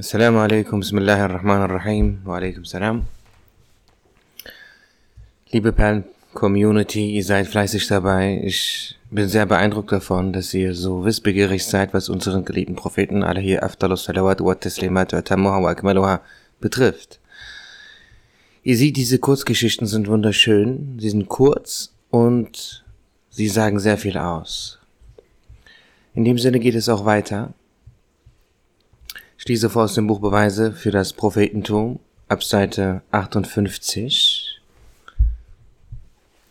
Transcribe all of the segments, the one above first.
Assalamu alaikum, bismillah ar-Rahman ar-Rahim, wa alaikum salam. Liebe Perlen-Community, ihr seid fleißig dabei. Ich bin sehr beeindruckt davon, dass ihr so wissbegierig seid, was unseren geliebten Propheten, alle hier Afdalus Salawat wa Taslimat wa Tamuha wa Akmaluha betrifft. Ihr seht, diese Kurzgeschichten sind wunderschön, sie sind kurz und sie sagen sehr viel aus. In dem Sinne geht es auch weiter. Ich lese vor aus dem Buch Beweise für das Prophetentum ab Seite 58.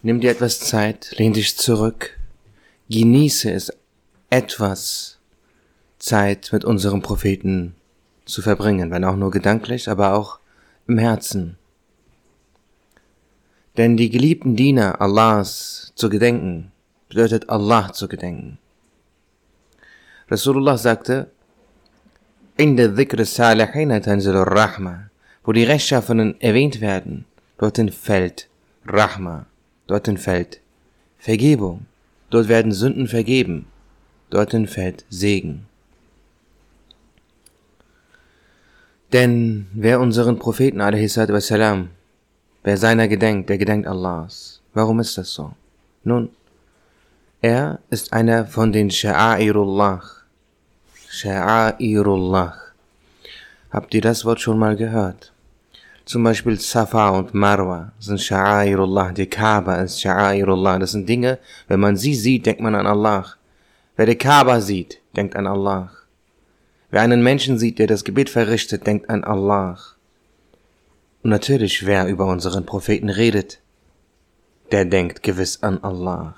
Nimm dir etwas Zeit, lehn dich zurück, genieße es, etwas Zeit mit unserem Propheten zu verbringen, wenn auch nur gedanklich, aber auch im Herzen. Denn die geliebten Diener Allahs zu gedenken, bedeutet Allah zu gedenken. Rasulullah sagte, in der Dhikr Salihina Tanzil Rahma, wo die Rechtschaffenen erwähnt werden, dorthin fällt Rahma, dorthin fällt Vergebung, dort werden Sünden vergeben, dorthin fällt Segen. Denn wer unseren Propheten wassalam, wer seiner gedenkt, der gedenkt Allahs. Warum ist das so? Nun, er ist einer von den Sha'airullah, Sha'airullah. Habt ihr das Wort schon mal gehört? Zum Beispiel Safa und Marwa sind Sha'airullah, die Kaaba ist Sha'airullah. Das sind Dinge, wenn man sie sieht, denkt man an Allah. Wer die Kaaba sieht, denkt an Allah. Wer einen Menschen sieht, der das Gebet verrichtet, denkt an Allah. Und natürlich, wer über unseren Propheten redet, der denkt gewiss an Allah.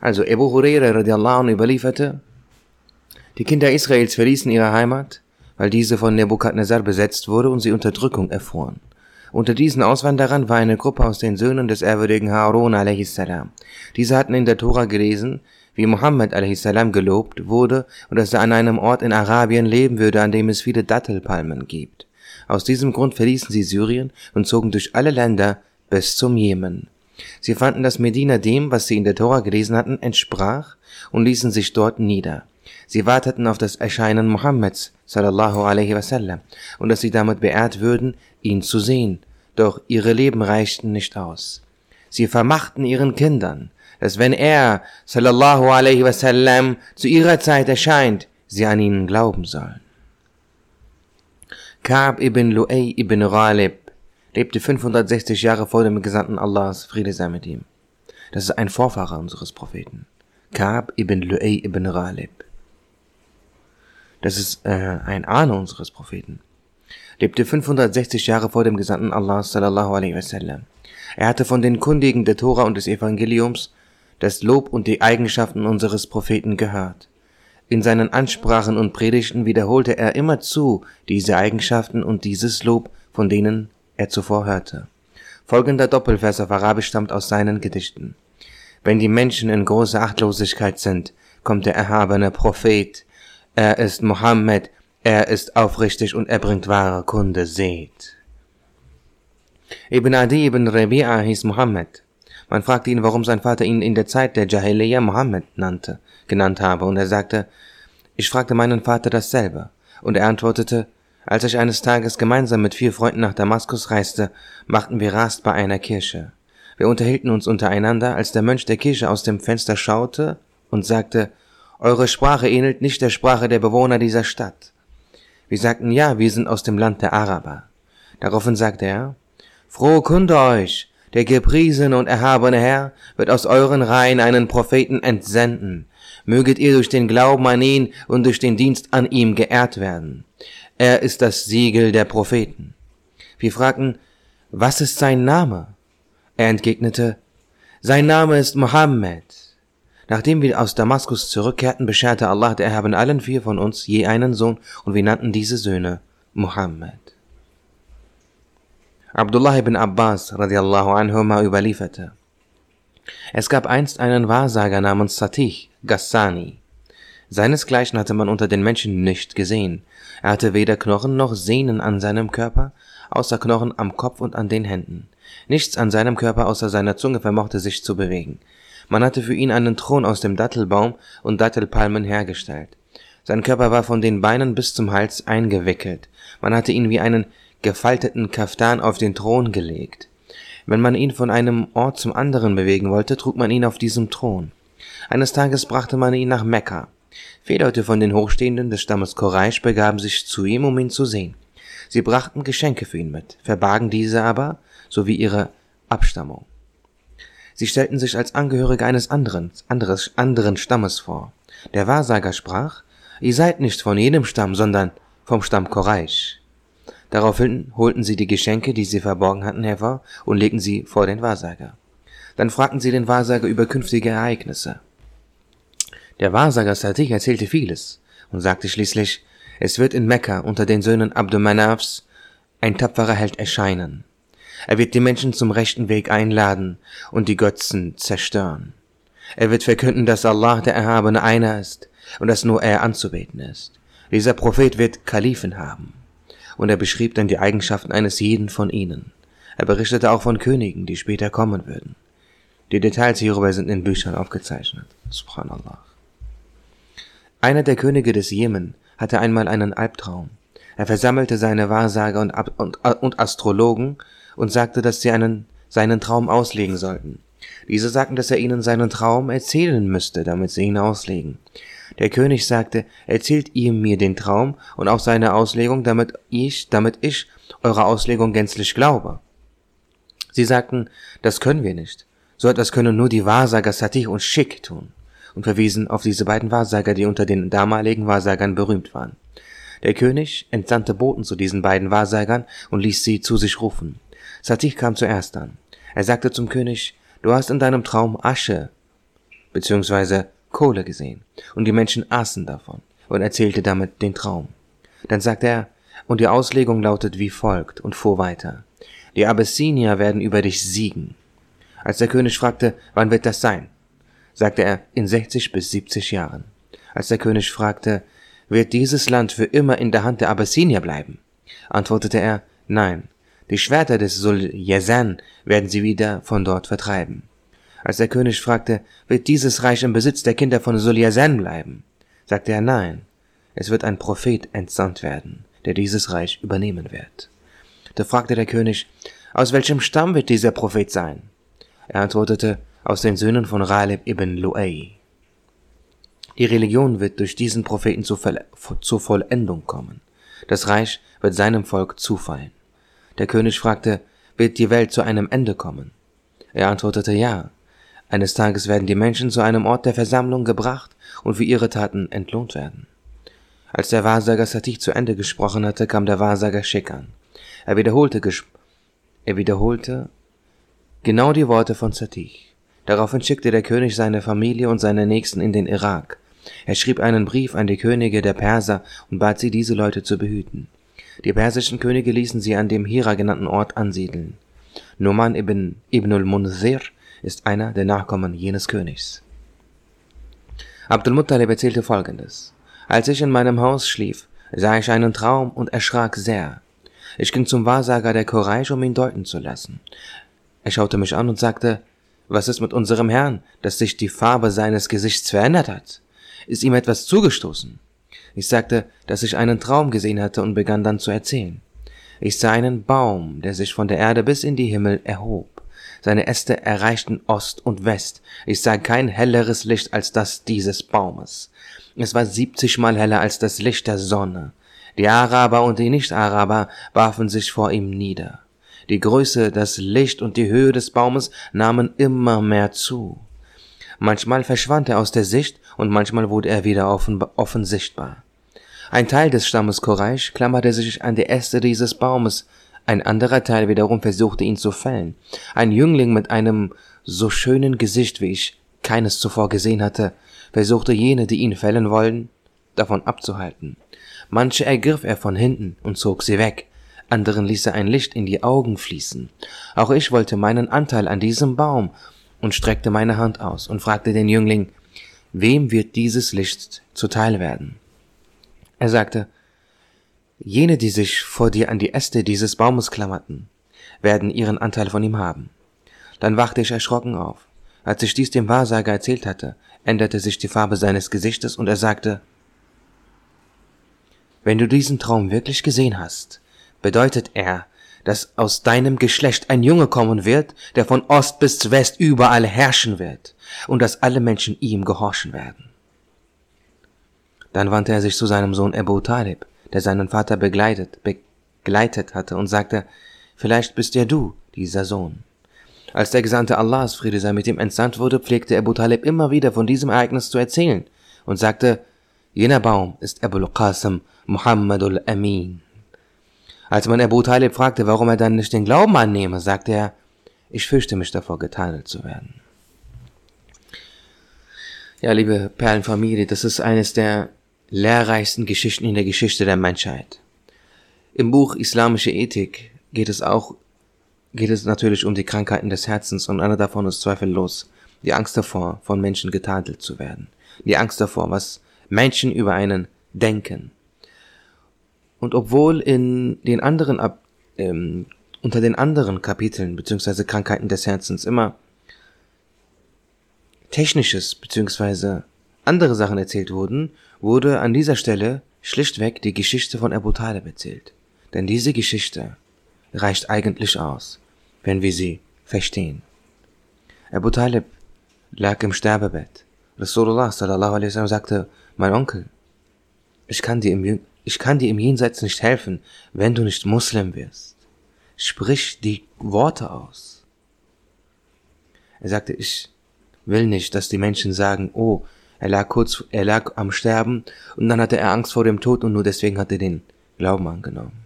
Also Ebu Huraira radiallahu anhu überlieferte, die Kinder Israels verließen ihre Heimat, weil diese von Nebukadnezar besetzt wurde und sie Unterdrückung erfuhren. Unter diesen Auswanderern war eine Gruppe aus den Söhnen des ehrwürdigen Harun a.s. Diese hatten in der Tora gelesen, wie Muhammad a.s. gelobt wurde und dass er an einem Ort in Arabien leben würde, an dem es viele Dattelpalmen gibt. Aus diesem Grund verließen sie Syrien und zogen durch alle Länder bis zum Jemen. Sie fanden, dass Medina dem, was sie in der Tora gelesen hatten, entsprach und ließen sich dort nieder. Sie warteten auf das Erscheinen Mohammeds sallallahu alaihi wasallam und dass sie damit beehrt würden, ihn zu sehen. Doch ihre Leben reichten nicht aus. Sie vermachten ihren Kindern, dass wenn er sallallahu alaihi wasallam zu ihrer Zeit erscheint, sie an ihn glauben sollen. Ka'b ibn Lu'ay ibn Ghalib lebte 560 Jahre vor dem Gesandten Allahs, Friede sei mit ihm. Das ist ein Vorfahrer unseres Propheten. Ka'b ibn Lu'ay ibn Ghalib. Das ist äh, ein Ahne unseres Propheten. Lebte 560 Jahre vor dem Gesandten Allah sallallahu alaihi wasallam. Er hatte von den Kundigen der Tora und des Evangeliums das Lob und die Eigenschaften unseres Propheten gehört. In seinen Ansprachen und Predigten wiederholte er immerzu diese Eigenschaften und dieses Lob, von denen er zuvor hörte. Folgender Doppelvers auf Arabisch stammt aus seinen Gedichten. Wenn die Menschen in großer Achtlosigkeit sind, kommt der erhabene Prophet, er ist Mohammed, er ist aufrichtig und er bringt wahre Kunde, seht. Ibn Adi ibn Rabi'a hieß Mohammed. Man fragte ihn, warum sein Vater ihn in der Zeit der Jahiliyyah Mohammed nannte, genannt habe, und er sagte, ich fragte meinen Vater dasselbe, und er antwortete, als ich eines Tages gemeinsam mit vier Freunden nach Damaskus reiste, machten wir Rast bei einer Kirche. Wir unterhielten uns untereinander, als der Mönch der Kirche aus dem Fenster schaute und sagte, eure Sprache ähnelt nicht der Sprache der Bewohner dieser Stadt. Wir sagten, ja, wir sind aus dem Land der Araber. Daraufhin sagte er, Frohe Kunde euch, der gepriesene und erhabene Herr wird aus euren Reihen einen Propheten entsenden. Möget ihr durch den Glauben an ihn und durch den Dienst an ihm geehrt werden. Er ist das Siegel der Propheten. Wir fragten, was ist sein Name? Er entgegnete, sein Name ist Mohammed. Nachdem wir aus Damaskus zurückkehrten, bescherte Allah der Erhaben allen vier von uns je einen Sohn und wir nannten diese Söhne Muhammad. Abdullah ibn Abbas radiallahu anhuma überlieferte. Es gab einst einen Wahrsager namens Satih Ghassani. Seinesgleichen hatte man unter den Menschen nicht gesehen. Er hatte weder Knochen noch Sehnen an seinem Körper, außer Knochen am Kopf und an den Händen. Nichts an seinem Körper außer seiner Zunge vermochte sich zu bewegen. Man hatte für ihn einen Thron aus dem Dattelbaum und Dattelpalmen hergestellt. Sein Körper war von den Beinen bis zum Hals eingewickelt. Man hatte ihn wie einen gefalteten Kaftan auf den Thron gelegt. Wenn man ihn von einem Ort zum anderen bewegen wollte, trug man ihn auf diesem Thron. Eines Tages brachte man ihn nach Mekka. Vier Leute von den Hochstehenden des Stammes Koreisch begaben sich zu ihm, um ihn zu sehen. Sie brachten Geschenke für ihn mit, verbargen diese aber, sowie ihre Abstammung. Sie stellten sich als Angehörige eines anderen, anderes, anderen Stammes vor. Der Wahrsager sprach, ihr seid nicht von jedem Stamm, sondern vom Stamm Koreisch. Daraufhin holten sie die Geschenke, die sie verborgen hatten, hervor und legten sie vor den Wahrsager. Dann fragten sie den Wahrsager über künftige Ereignisse. Der Wahrsager Sadiq erzählte vieles und sagte schließlich, es wird in Mekka unter den Söhnen Abdumanafs ein tapferer Held erscheinen. Er wird die Menschen zum rechten Weg einladen und die Götzen zerstören. Er wird verkünden, dass Allah der Erhabene einer ist und dass nur er anzubeten ist. Dieser Prophet wird Kalifen haben. Und er beschrieb dann die Eigenschaften eines jeden von ihnen. Er berichtete auch von Königen, die später kommen würden. Die Details hierüber sind in Büchern aufgezeichnet. Subhanallah. Einer der Könige des Jemen hatte einmal einen Albtraum. Er versammelte seine Wahrsager und, und, und Astrologen und sagte, dass sie einen, seinen Traum auslegen sollten. Diese sagten, dass er ihnen seinen Traum erzählen müsste, damit sie ihn auslegen. Der König sagte, erzählt ihr mir den Traum und auch seine Auslegung, damit ich, damit ich eurer Auslegung gänzlich glaube. Sie sagten, das können wir nicht. So etwas können nur die Wahrsager Satih und Schick tun und verwiesen auf diese beiden Wahrsager, die unter den damaligen Wahrsagern berühmt waren. Der König entsandte Boten zu diesen beiden Wahrsagern und ließ sie zu sich rufen. Satih kam zuerst an. Er sagte zum König, du hast in deinem Traum Asche bzw. Kohle gesehen, und die Menschen aßen davon und erzählte damit den Traum. Dann sagte er, und die Auslegung lautet wie folgt und fuhr weiter. Die Abyssinier werden über dich siegen. Als der König fragte, wann wird das sein? sagte er, in 60 bis 70 Jahren. Als der König fragte, wird dieses Land für immer in der Hand der Abyssinier bleiben? antwortete er, nein, die Schwerter des Sul Yazan werden sie wieder von dort vertreiben. Als der König fragte, wird dieses Reich im Besitz der Kinder von Sul Yazan bleiben? sagte er, nein, es wird ein Prophet entsandt werden, der dieses Reich übernehmen wird. Da fragte der König, aus welchem Stamm wird dieser Prophet sein? Er antwortete, aus den Söhnen von Ghalib ibn Lu'ay. Die Religion wird durch diesen Propheten zur Vollendung kommen. Das Reich wird seinem Volk zufallen. Der König fragte, wird die Welt zu einem Ende kommen? Er antwortete ja. Eines Tages werden die Menschen zu einem Ort der Versammlung gebracht und für ihre Taten entlohnt werden. Als der Wahrsager Satih zu Ende gesprochen hatte, kam der Wahrsager Schick an. Er wiederholte, er wiederholte genau die Worte von Satih. Daraufhin schickte der König seine Familie und seine Nächsten in den Irak. Er schrieb einen Brief an die Könige der Perser und bat sie, diese Leute zu behüten. Die persischen Könige ließen sie an dem Hira genannten Ort ansiedeln. Numan ibn Ibn al-Munzir ist einer der Nachkommen jenes Königs. Abdul Muttalib erzählte folgendes. Als ich in meinem Haus schlief, sah ich einen Traum und erschrak sehr. Ich ging zum Wahrsager der Quraysh, um ihn deuten zu lassen. Er schaute mich an und sagte, was ist mit unserem Herrn, dass sich die Farbe seines Gesichts verändert hat? Ist ihm etwas zugestoßen? Ich sagte, dass ich einen Traum gesehen hatte und begann dann zu erzählen. Ich sah einen Baum, der sich von der Erde bis in die Himmel erhob. Seine Äste erreichten Ost und West. Ich sah kein helleres Licht als das dieses Baumes. Es war siebzigmal heller als das Licht der Sonne. Die Araber und die Nicht-Araber warfen sich vor ihm nieder. Die Größe, das Licht und die Höhe des Baumes nahmen immer mehr zu. Manchmal verschwand er aus der Sicht und manchmal wurde er wieder offen, offen sichtbar. Ein Teil des Stammes Koraisch klammerte sich an die Äste dieses Baumes, ein anderer Teil wiederum versuchte ihn zu fällen. Ein Jüngling mit einem so schönen Gesicht, wie ich keines zuvor gesehen hatte, versuchte jene, die ihn fällen wollten, davon abzuhalten. Manche ergriff er von hinten und zog sie weg, anderen ließ er ein Licht in die Augen fließen. Auch ich wollte meinen Anteil an diesem Baum und streckte meine Hand aus und fragte den Jüngling, wem wird dieses Licht zuteil werden? Er sagte, jene, die sich vor dir an die Äste dieses Baumes klammerten, werden ihren Anteil von ihm haben. Dann wachte ich erschrocken auf. Als ich dies dem Wahrsager erzählt hatte, änderte sich die Farbe seines Gesichtes und er sagte, wenn du diesen Traum wirklich gesehen hast, bedeutet er, dass aus deinem Geschlecht ein Junge kommen wird, der von Ost bis West überall herrschen wird und dass alle Menschen ihm gehorchen werden. Dann wandte er sich zu seinem Sohn Abu Talib, der seinen Vater begleitet, begleitet hatte und sagte, vielleicht bist ja du dieser Sohn. Als der Gesandte Allahs, Friede sei mit ihm, entsandt wurde, pflegte Abu Talib immer wieder von diesem Ereignis zu erzählen und sagte, jener Baum ist Abu Qasim Muhammadul Amin. Als man Abu Talib fragte, warum er dann nicht den Glauben annehme, sagte er, ich fürchte mich davor, getadelt zu werden. Ja, liebe Perlenfamilie, das ist eines der lehrreichsten Geschichten in der Geschichte der Menschheit. Im Buch Islamische Ethik geht es auch, geht es natürlich um die Krankheiten des Herzens und einer davon ist zweifellos die Angst davor, von Menschen getadelt zu werden. Die Angst davor, was Menschen über einen denken. Und obwohl in den anderen, ähm, unter den anderen Kapiteln beziehungsweise Krankheiten des Herzens immer Technisches beziehungsweise andere Sachen erzählt wurden, wurde an dieser Stelle schlichtweg die Geschichte von Abu Talib erzählt. Denn diese Geschichte reicht eigentlich aus, wenn wir sie verstehen. Abu Talib lag im Sterbebett. Rasulullah sallallahu alaihi wasallam sagte, mein Onkel, ich kann dir im ich kann dir im Jenseits nicht helfen, wenn du nicht Muslim wirst. Sprich die Worte aus. Er sagte, ich will nicht, dass die Menschen sagen, oh, er lag kurz, er lag am Sterben und dann hatte er Angst vor dem Tod und nur deswegen hat er den Glauben angenommen.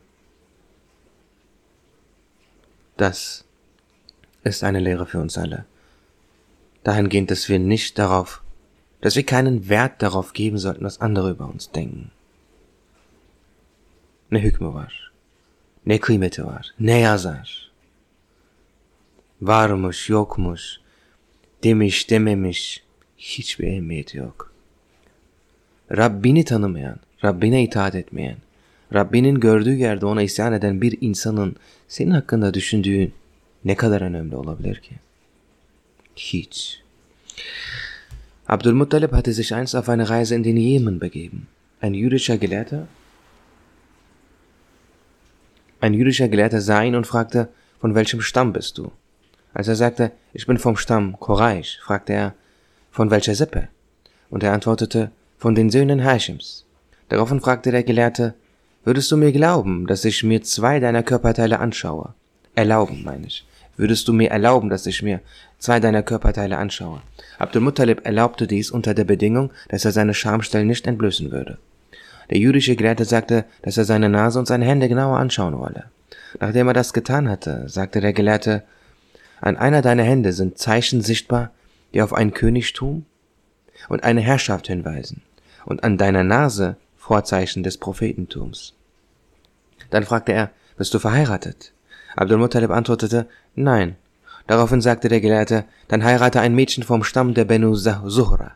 Das ist eine Lehre für uns alle. Dahingehend, dass wir nicht darauf, dass wir keinen Wert darauf geben sollten, was andere über uns denken ne hükmü ne kıymeti ne yazar. Varmış yokmuş, demiş dememiş, hiçbir ehemmiyeti yok. Rabbini tanımayan, Rabbine itaat etmeyen, Rabbinin gördüğü yerde ona isyan eden bir insanın senin hakkında düşündüğün ne kadar önemli olabilir ki? Hiç. Abdülmuttalib hatte sich einst auf eine Reise in den Jemen begeben. Ein jüdischer Gelehrter Ein jüdischer Gelehrter sah ihn und fragte, von welchem Stamm bist du? Als er sagte, ich bin vom Stamm Koraisch, fragte er, von welcher Sippe? Und er antwortete, von den Söhnen Hashims. Daraufhin fragte der Gelehrte, würdest du mir glauben, dass ich mir zwei deiner Körperteile anschaue? Erlauben, meine ich. Würdest du mir erlauben, dass ich mir zwei deiner Körperteile anschaue? Abdul Muttalib erlaubte dies unter der Bedingung, dass er seine Schamstellen nicht entblößen würde. Der jüdische Gelehrte sagte, dass er seine Nase und seine Hände genauer anschauen wolle. Nachdem er das getan hatte, sagte der Gelehrte, an einer deiner Hände sind Zeichen sichtbar, die auf ein Königtum und eine Herrschaft hinweisen, und an deiner Nase Vorzeichen des Prophetentums. Dann fragte er, bist du verheiratet? Abdul Muttalib antwortete, nein. Daraufhin sagte der Gelehrte, dann heirate ein Mädchen vom Stamm der Benu Zuhra.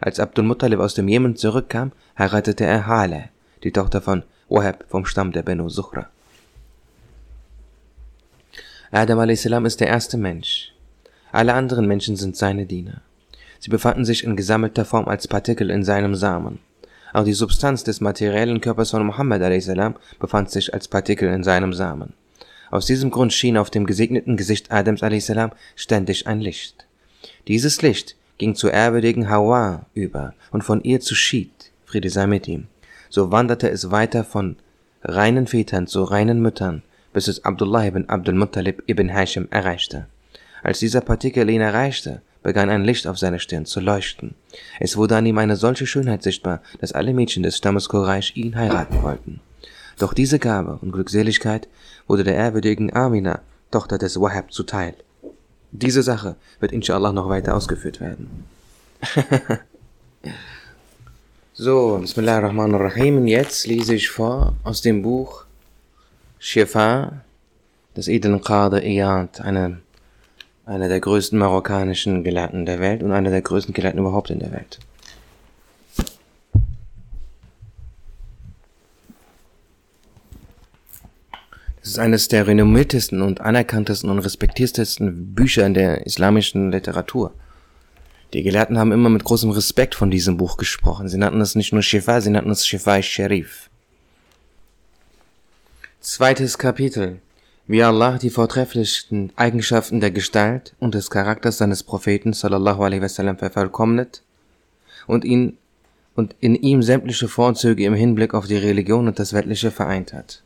Als Abdul Muttalib aus dem Jemen zurückkam, heiratete er Hale, die Tochter von Wahab vom Stamm der Benu Zuhra. Adam a.s. ist der erste Mensch. Alle anderen Menschen sind seine Diener. Sie befanden sich in gesammelter Form als Partikel in seinem Samen. Auch die Substanz des materiellen Körpers von Muhammad a.s. befand sich als Partikel in seinem Samen. Aus diesem Grund schien auf dem gesegneten Gesicht Adams a.s. ständig ein Licht. Dieses Licht ging zur ehrwürdigen Hawa über und von ihr zu Schied, Friede sei mit ihm. So wanderte es weiter von reinen Vätern zu reinen Müttern, bis es Abdullah ibn Abdul Muttalib ibn Hashim erreichte. Als dieser Partikel ihn erreichte, begann ein Licht auf seiner Stirn zu leuchten. Es wurde an ihm eine solche Schönheit sichtbar, dass alle Mädchen des Stammes Quraysh ihn heiraten wollten. Doch diese Gabe und Glückseligkeit wurde der ehrwürdigen Amina, Tochter des Wahab, zuteil. Diese Sache wird inshallah noch weiter ausgeführt werden. so, Bismillahirrahmanirrahim. Und jetzt lese ich vor aus dem Buch Shifa des edlen Qadr Iyad, einer einer der größten marokkanischen Gelehrten der Welt und einer der größten Gelehrten überhaupt in der Welt. Es ist eines der renommiertesten und anerkanntesten und respektiertesten Bücher in der islamischen Literatur. Die Gelehrten haben immer mit großem Respekt von diesem Buch gesprochen. Sie nannten es nicht nur Shifa, sie nannten es Shifa Sharif. Zweites Kapitel. Wie Allah die vortrefflichsten Eigenschaften der Gestalt und des Charakters seines Propheten sallallahu alaihi wasallam vervollkommnet und ihn und in ihm sämtliche Vorzüge im Hinblick auf die Religion und das Weltliche vereint hat.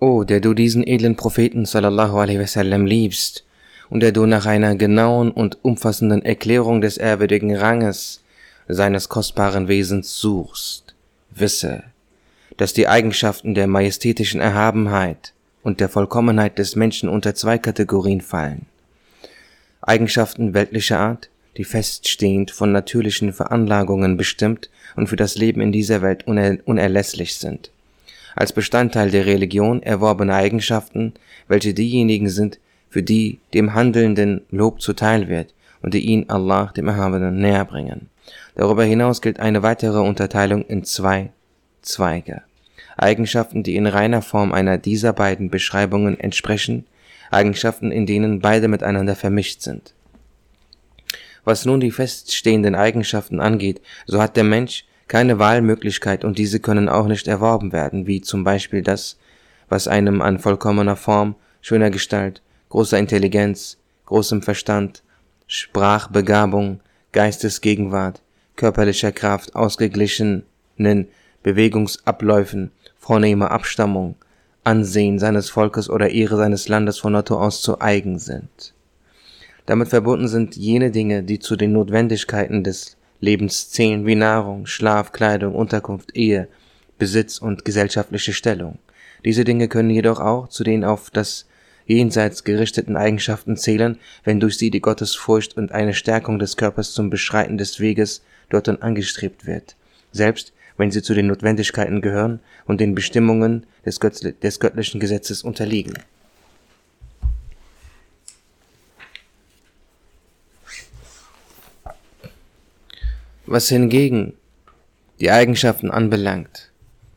O, der du diesen edlen Propheten sallallahu alaihi wasallam liebst und der du nach einer genauen und umfassenden Erklärung des ehrwürdigen Ranges seines kostbaren Wesens suchst, wisse, dass die Eigenschaften der majestätischen Erhabenheit und der Vollkommenheit des Menschen unter zwei Kategorien fallen. Eigenschaften weltlicher Art, die feststehend von natürlichen Veranlagungen bestimmt und für das Leben in dieser Welt uner unerlässlich sind. Als Bestandteil der Religion erworbene Eigenschaften, welche diejenigen sind, für die dem Handelnden Lob zuteil wird und die ihn Allah, dem Erhabenen, näher bringen. Darüber hinaus gilt eine weitere Unterteilung in zwei Zweige. Eigenschaften, die in reiner Form einer dieser beiden Beschreibungen entsprechen, Eigenschaften, in denen beide miteinander vermischt sind. Was nun die feststehenden Eigenschaften angeht, so hat der Mensch keine Wahlmöglichkeit und diese können auch nicht erworben werden, wie zum Beispiel das, was einem an vollkommener Form, schöner Gestalt, großer Intelligenz, großem Verstand, Sprachbegabung, Geistesgegenwart, körperlicher Kraft, ausgeglichenen Bewegungsabläufen, vornehmer Abstammung, Ansehen seines Volkes oder Ehre seines Landes von Natur aus zu eigen sind. Damit verbunden sind jene Dinge, die zu den Notwendigkeiten des Lebens zählen, wie Nahrung, Schlaf, Kleidung, Unterkunft, Ehe, Besitz und gesellschaftliche Stellung. Diese Dinge können jedoch auch zu den auf das jenseits gerichteten Eigenschaften zählen, wenn durch sie die Gottesfurcht und eine Stärkung des Körpers zum Beschreiten des Weges dorthin angestrebt wird, selbst wenn sie zu den Notwendigkeiten gehören und den Bestimmungen des, des göttlichen Gesetzes unterliegen. Was hingegen die Eigenschaften anbelangt,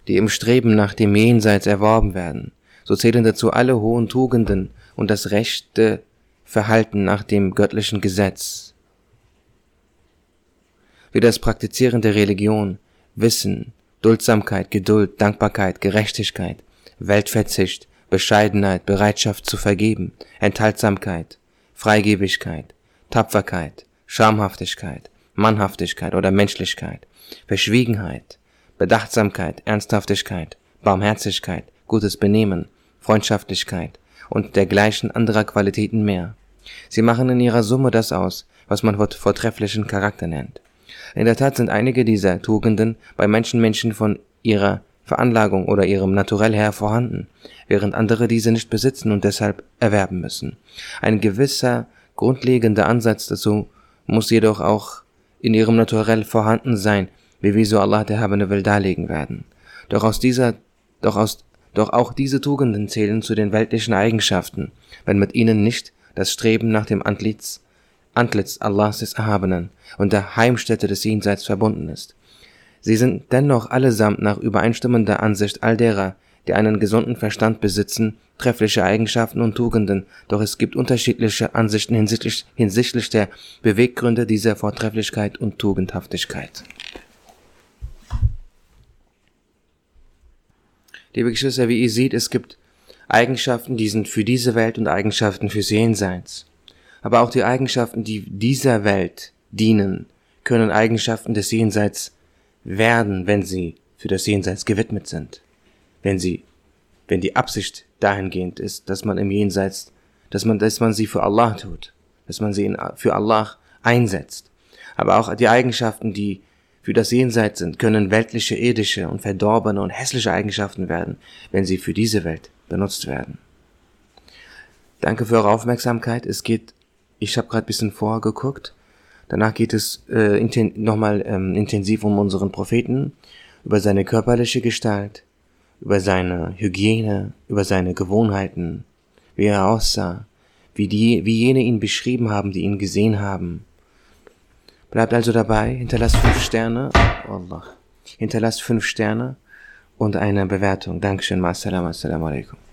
die im Streben nach dem Jenseits erworben werden, so zählen dazu alle hohen Tugenden und das rechte Verhalten nach dem göttlichen Gesetz, wie das Praktizieren der Religion, Wissen, Duldsamkeit, Geduld, Dankbarkeit, Gerechtigkeit, Weltverzicht, Bescheidenheit, Bereitschaft zu vergeben, Enthaltsamkeit, Freigebigkeit, Tapferkeit, Schamhaftigkeit, Mannhaftigkeit oder Menschlichkeit, Verschwiegenheit, Bedachtsamkeit, Ernsthaftigkeit, Barmherzigkeit, gutes Benehmen, Freundschaftlichkeit und dergleichen anderer Qualitäten mehr. Sie machen in ihrer Summe das aus, was man vortrefflichen Charakter nennt. In der Tat sind einige dieser Tugenden bei manchen Menschen von ihrer Veranlagung oder ihrem Naturell her vorhanden, während andere diese nicht besitzen und deshalb erwerben müssen. Ein gewisser grundlegender Ansatz dazu muss jedoch auch in ihrem Naturell vorhanden sein, wie wir so Allah der Habene will darlegen werden. Doch aus dieser, doch aus, doch auch diese Tugenden zählen zu den weltlichen Eigenschaften, wenn mit ihnen nicht das Streben nach dem Antlitz, Antlitz Allahs des Erhabenen und der Heimstätte des Jenseits verbunden ist. Sie sind dennoch allesamt nach übereinstimmender Ansicht all derer, die einen gesunden Verstand besitzen, treffliche Eigenschaften und Tugenden, doch es gibt unterschiedliche Ansichten hinsichtlich, hinsichtlich der Beweggründe dieser Vortrefflichkeit und Tugendhaftigkeit. Liebe Geschwister, wie ihr seht, es gibt Eigenschaften, die sind für diese Welt und Eigenschaften fürs Jenseits. Aber auch die Eigenschaften, die dieser Welt dienen, können Eigenschaften des Jenseits werden, wenn sie für das Jenseits gewidmet sind wenn sie, wenn die Absicht dahingehend ist, dass man im Jenseits, dass man, dass man sie für Allah tut, dass man sie in, für Allah einsetzt. Aber auch die Eigenschaften, die für das Jenseits sind, können weltliche, irdische und verdorbene und hässliche Eigenschaften werden, wenn sie für diese Welt benutzt werden. Danke für eure Aufmerksamkeit. Es geht, ich habe gerade bisschen vorgeguckt. Danach geht es äh, inten nochmal ähm, intensiv um unseren Propheten, über seine körperliche Gestalt, über seine Hygiene, über seine Gewohnheiten, wie er aussah, wie die, wie jene ihn beschrieben haben, die ihn gesehen haben. Bleibt also dabei, hinterlasst fünf Sterne, Allah, hinterlasst fünf Sterne und eine Bewertung. Dankeschön, Assalamu alaikum.